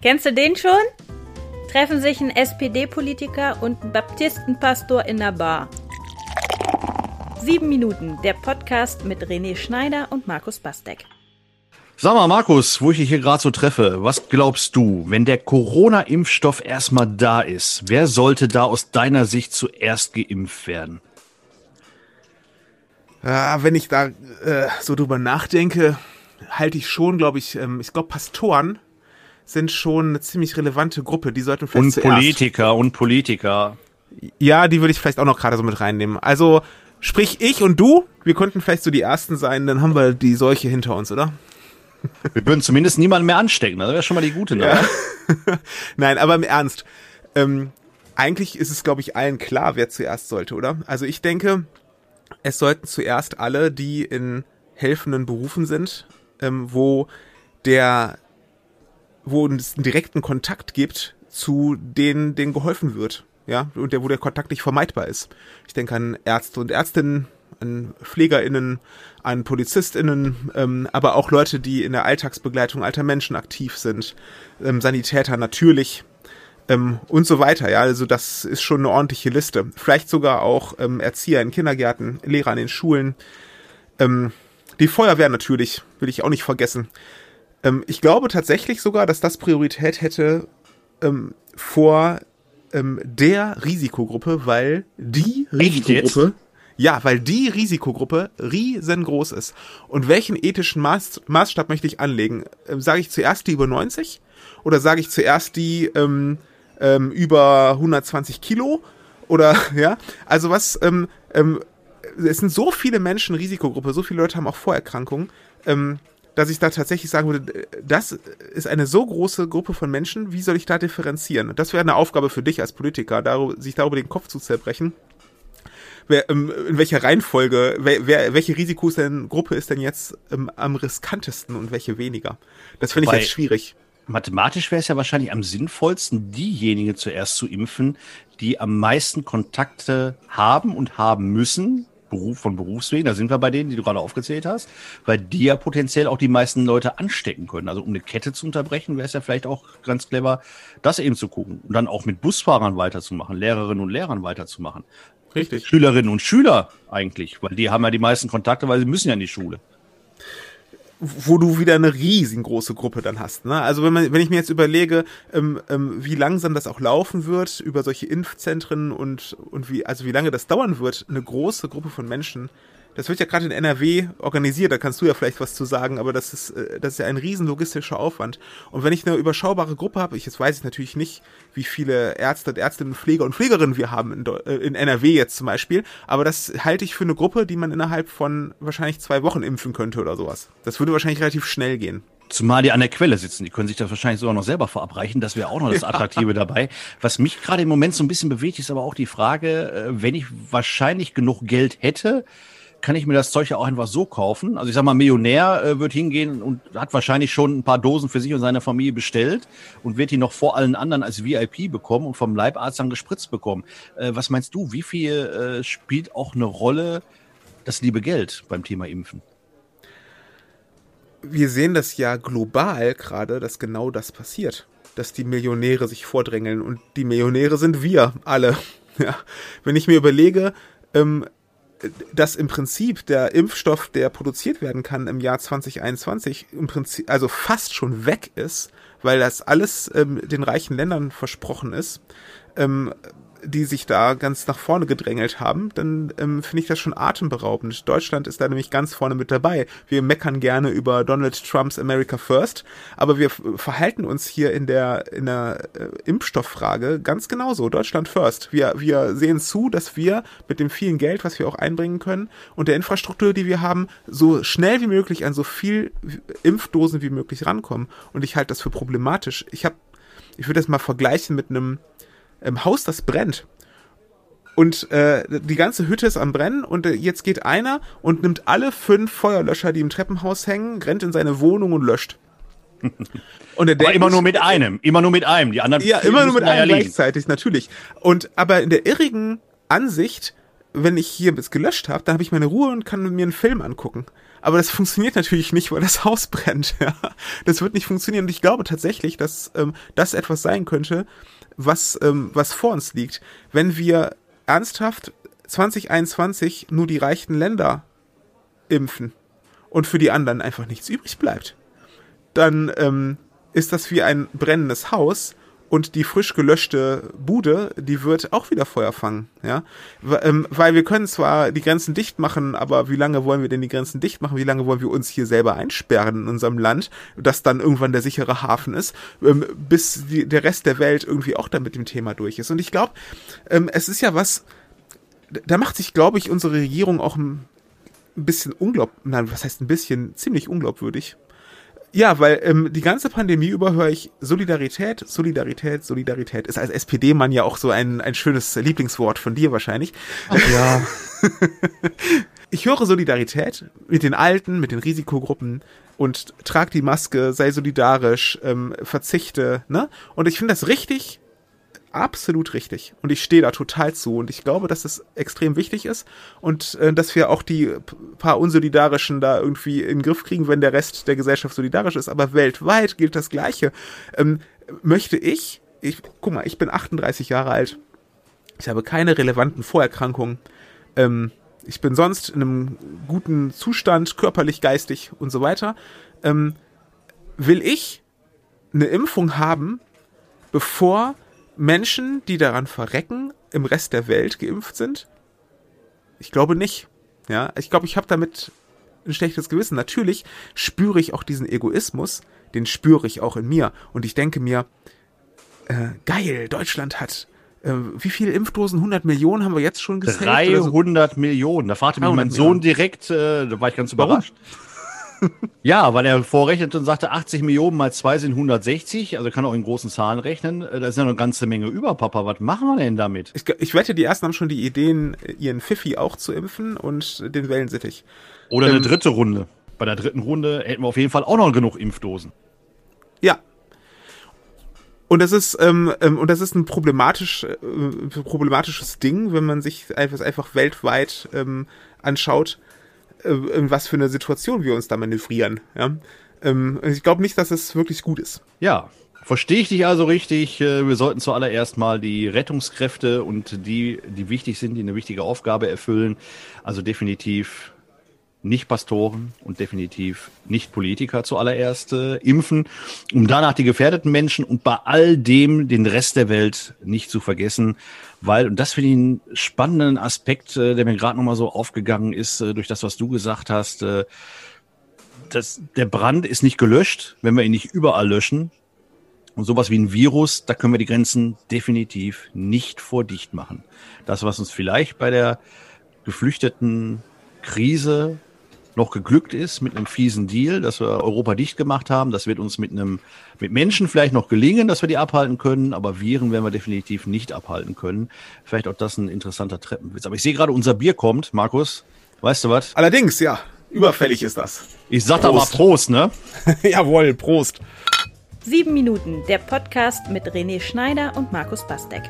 Kennst du den schon? Treffen sich ein SPD-Politiker und ein Baptistenpastor in der Bar. Sieben Minuten, der Podcast mit René Schneider und Markus Bastek. Sag mal, Markus, wo ich dich hier gerade so treffe, was glaubst du, wenn der Corona-Impfstoff erstmal da ist, wer sollte da aus deiner Sicht zuerst geimpft werden? Ja, wenn ich da äh, so drüber nachdenke, halte ich schon, glaube ich, ähm, ich glaube, Pastoren sind schon eine ziemlich relevante Gruppe. Die sollten vielleicht Und zuerst. Politiker und Politiker. Ja, die würde ich vielleicht auch noch gerade so mit reinnehmen. Also, sprich ich und du, wir könnten vielleicht so die Ersten sein, dann haben wir die Seuche hinter uns, oder? Wir würden zumindest niemanden mehr anstecken. Das wäre schon mal die gute Nachricht. Nein, aber im Ernst. Ähm, eigentlich ist es, glaube ich, allen klar, wer zuerst sollte, oder? Also ich denke, es sollten zuerst alle, die in helfenden Berufen sind, ähm, wo der, wo es einen direkten Kontakt gibt zu denen, denen geholfen wird, ja, und der, wo der Kontakt nicht vermeidbar ist. Ich denke an Ärzte und Ärztinnen, an PflegerInnen, an PolizistInnen, ähm, aber auch Leute, die in der Alltagsbegleitung alter Menschen aktiv sind, ähm, Sanitäter natürlich ähm, und so weiter. Ja, also das ist schon eine ordentliche Liste. Vielleicht sogar auch ähm, Erzieher in Kindergärten, Lehrer an den Schulen, ähm, die Feuerwehr natürlich, will ich auch nicht vergessen. Ähm, ich glaube tatsächlich sogar, dass das Priorität hätte ähm, vor ähm, der Risikogruppe, weil die? Risikogruppe ja, weil die Risikogruppe riesengroß ist. Und welchen ethischen Maß, Maßstab möchte ich anlegen? Ähm, sage ich zuerst die über 90 oder sage ich zuerst die ähm, ähm, über 120 Kilo? Oder ja, also was? Ähm, ähm, es sind so viele Menschen Risikogruppe, so viele Leute haben auch Vorerkrankungen. Ähm, dass ich da tatsächlich sagen würde, das ist eine so große Gruppe von Menschen, wie soll ich da differenzieren? Das wäre eine Aufgabe für dich als Politiker, darüber, sich darüber den Kopf zu zerbrechen wer, ähm, in welcher Reihenfolge, wer, wer, welche Risikos denn Gruppe ist denn jetzt ähm, am riskantesten und welche weniger? Das finde ich jetzt schwierig. Mathematisch wäre es ja wahrscheinlich am sinnvollsten, diejenigen zuerst zu impfen, die am meisten Kontakte haben und haben müssen, Beruf von Berufswegen, da sind wir bei denen, die du gerade aufgezählt hast, weil die ja potenziell auch die meisten Leute anstecken können. Also um eine Kette zu unterbrechen, wäre es ja vielleicht auch ganz clever, das eben zu gucken und dann auch mit Busfahrern weiterzumachen, Lehrerinnen und Lehrern weiterzumachen. Richtig. Schülerinnen und Schüler eigentlich, weil die haben ja die meisten Kontakte, weil sie müssen ja in die Schule. Wo du wieder eine riesengroße Gruppe dann hast. Ne? Also wenn man, wenn ich mir jetzt überlege, ähm, ähm, wie langsam das auch laufen wird über solche Impfzentren und und wie also wie lange das dauern wird, eine große Gruppe von Menschen. Das wird ja gerade in NRW organisiert, da kannst du ja vielleicht was zu sagen, aber das ist, äh, das ist ja ein riesen logistischer Aufwand. Und wenn ich eine überschaubare Gruppe habe, ich jetzt weiß ich natürlich nicht, wie viele Ärzte und Ärztinnen, Pfleger und Pflegerinnen wir haben in, äh, in NRW jetzt zum Beispiel, aber das halte ich für eine Gruppe, die man innerhalb von wahrscheinlich zwei Wochen impfen könnte oder sowas. Das würde wahrscheinlich relativ schnell gehen. Zumal die an der Quelle sitzen, die können sich das wahrscheinlich sogar noch selber verabreichen. Das wäre auch noch das Attraktive dabei. Was mich gerade im Moment so ein bisschen bewegt, ist aber auch die Frage, äh, wenn ich wahrscheinlich genug Geld hätte, kann ich mir das Zeug ja auch einfach so kaufen. Also ich sag mal, Millionär äh, wird hingehen und hat wahrscheinlich schon ein paar Dosen für sich und seine Familie bestellt und wird die noch vor allen anderen als VIP bekommen und vom Leibarzt dann gespritzt bekommen. Äh, was meinst du, wie viel äh, spielt auch eine Rolle das liebe Geld beim Thema Impfen? wir sehen das ja global gerade, dass genau das passiert. Dass die Millionäre sich vordrängeln und die Millionäre sind wir alle. Ja. Wenn ich mir überlege, ähm, dass im Prinzip der Impfstoff, der produziert werden kann im Jahr 2021, im Prinzip, also fast schon weg ist, weil das alles ähm, den reichen Ländern versprochen ist, ähm, die sich da ganz nach vorne gedrängelt haben, dann ähm, finde ich das schon atemberaubend. Deutschland ist da nämlich ganz vorne mit dabei. Wir meckern gerne über Donald Trumps America First, aber wir verhalten uns hier in der in der äh, Impfstofffrage ganz genauso. Deutschland First. Wir wir sehen zu, dass wir mit dem vielen Geld, was wir auch einbringen können und der Infrastruktur, die wir haben, so schnell wie möglich an so viel Impfdosen wie möglich rankommen. Und ich halte das für problematisch. Ich habe ich würde das mal vergleichen mit einem ähm, Haus, das brennt. Und äh, die ganze Hütte ist am Brennen und äh, jetzt geht einer und nimmt alle fünf Feuerlöscher, die im Treppenhaus hängen, rennt in seine Wohnung und löscht. Und er Aber immer nur mit einem, immer nur mit einem. Die anderen ja, immer nur mit einem liegen. gleichzeitig, natürlich. Und aber in der irrigen Ansicht, wenn ich hier es gelöscht habe, dann habe ich meine Ruhe und kann mir einen Film angucken. aber das funktioniert natürlich nicht, weil das Haus brennt. Ja? Das wird nicht funktionieren. Und ich glaube tatsächlich, dass ähm, das etwas sein könnte, was, ähm, was vor uns liegt. Wenn wir ernsthaft 2021 nur die reichen Länder impfen und für die anderen einfach nichts übrig bleibt, dann ähm, ist das wie ein brennendes Haus und die frisch gelöschte Bude, die wird auch wieder Feuer fangen, ja, ähm, weil wir können zwar die Grenzen dicht machen, aber wie lange wollen wir denn die Grenzen dicht machen? Wie lange wollen wir uns hier selber einsperren in unserem Land, das dann irgendwann der sichere Hafen ist, ähm, bis die, der Rest der Welt irgendwie auch dann mit dem Thema durch ist? Und ich glaube, ähm, es ist ja was, da macht sich, glaube ich, unsere Regierung auch ein bisschen unglaub, nein, was heißt ein bisschen, ziemlich unglaubwürdig ja, weil ähm, die ganze Pandemie über höre ich Solidarität, Solidarität, Solidarität. Ist als SPD-Mann ja auch so ein, ein schönes Lieblingswort von dir wahrscheinlich. Ach ja. ich höre Solidarität mit den Alten, mit den Risikogruppen und trag die Maske, sei solidarisch, ähm, verzichte, ne? Und ich finde das richtig, absolut richtig. Und ich stehe da total zu. Und ich glaube, dass das extrem wichtig ist und äh, dass wir auch die paar Unsolidarischen da irgendwie in den Griff kriegen, wenn der Rest der Gesellschaft solidarisch ist. Aber weltweit gilt das Gleiche. Ähm, möchte ich, ich, guck mal, ich bin 38 Jahre alt. Ich habe keine relevanten Vorerkrankungen. Ähm, ich bin sonst in einem guten Zustand, körperlich, geistig und so weiter. Ähm, will ich eine Impfung haben, bevor Menschen, die daran verrecken, im Rest der Welt geimpft sind? Ich glaube nicht. Ja, ich glaube, ich habe damit ein schlechtes Gewissen. Natürlich spüre ich auch diesen Egoismus, den spüre ich auch in mir. Und ich denke mir, äh, geil, Deutschland hat äh, wie viele Impfdosen? 100 Millionen haben wir jetzt schon gesaved? 300 so? Millionen. Da fragte mich mein Sohn direkt, äh, da war ich ganz überrascht. Warum? Ja, weil er vorrechnete und sagte, 80 Millionen mal zwei sind 160, also kann auch in großen Zahlen rechnen. Äh, da ist ja eine ganze Menge über, Papa. Was machen wir denn damit? Ich, ich wette, die ersten haben schon die Ideen, ihren Pfiffi auch zu impfen und den Wellensittich. Oder ähm, eine dritte Runde. Bei der dritten Runde hätten wir auf jeden Fall auch noch genug Impfdosen. Ja, und das ist ähm, ähm, und das ist ein problematisch äh, problematisches Ding, wenn man sich einfach, einfach weltweit ähm, anschaut in was für eine Situation wir uns da manövrieren. Ja? Ähm, ich glaube nicht, dass es wirklich gut ist. Ja, Verstehe ich dich also richtig? Äh, wir sollten zuallererst mal die Rettungskräfte und die, die wichtig sind, die eine wichtige Aufgabe erfüllen, also definitiv nicht Pastoren und definitiv nicht Politiker zuallererst äh, impfen, um danach die gefährdeten Menschen und bei all dem den Rest der Welt nicht zu vergessen, weil, und das finde ich einen spannenden Aspekt, äh, der mir gerade nochmal so aufgegangen ist, äh, durch das, was du gesagt hast, äh, das, der Brand ist nicht gelöscht, wenn wir ihn nicht überall löschen. Und sowas wie ein Virus, da können wir die Grenzen definitiv nicht vordicht machen. Das, was uns vielleicht bei der geflüchteten Krise noch geglückt ist mit einem fiesen Deal, dass wir Europa dicht gemacht haben. Das wird uns mit einem, mit Menschen vielleicht noch gelingen, dass wir die abhalten können, aber Viren werden wir definitiv nicht abhalten können. Vielleicht auch das ein interessanter Treppenwitz. Aber ich sehe gerade, unser Bier kommt, Markus. Weißt du was? Allerdings, ja. Überfällig ist das. Ich sag da mal Prost, ne? Jawohl, Prost. Sieben Minuten, der Podcast mit René Schneider und Markus Bastek.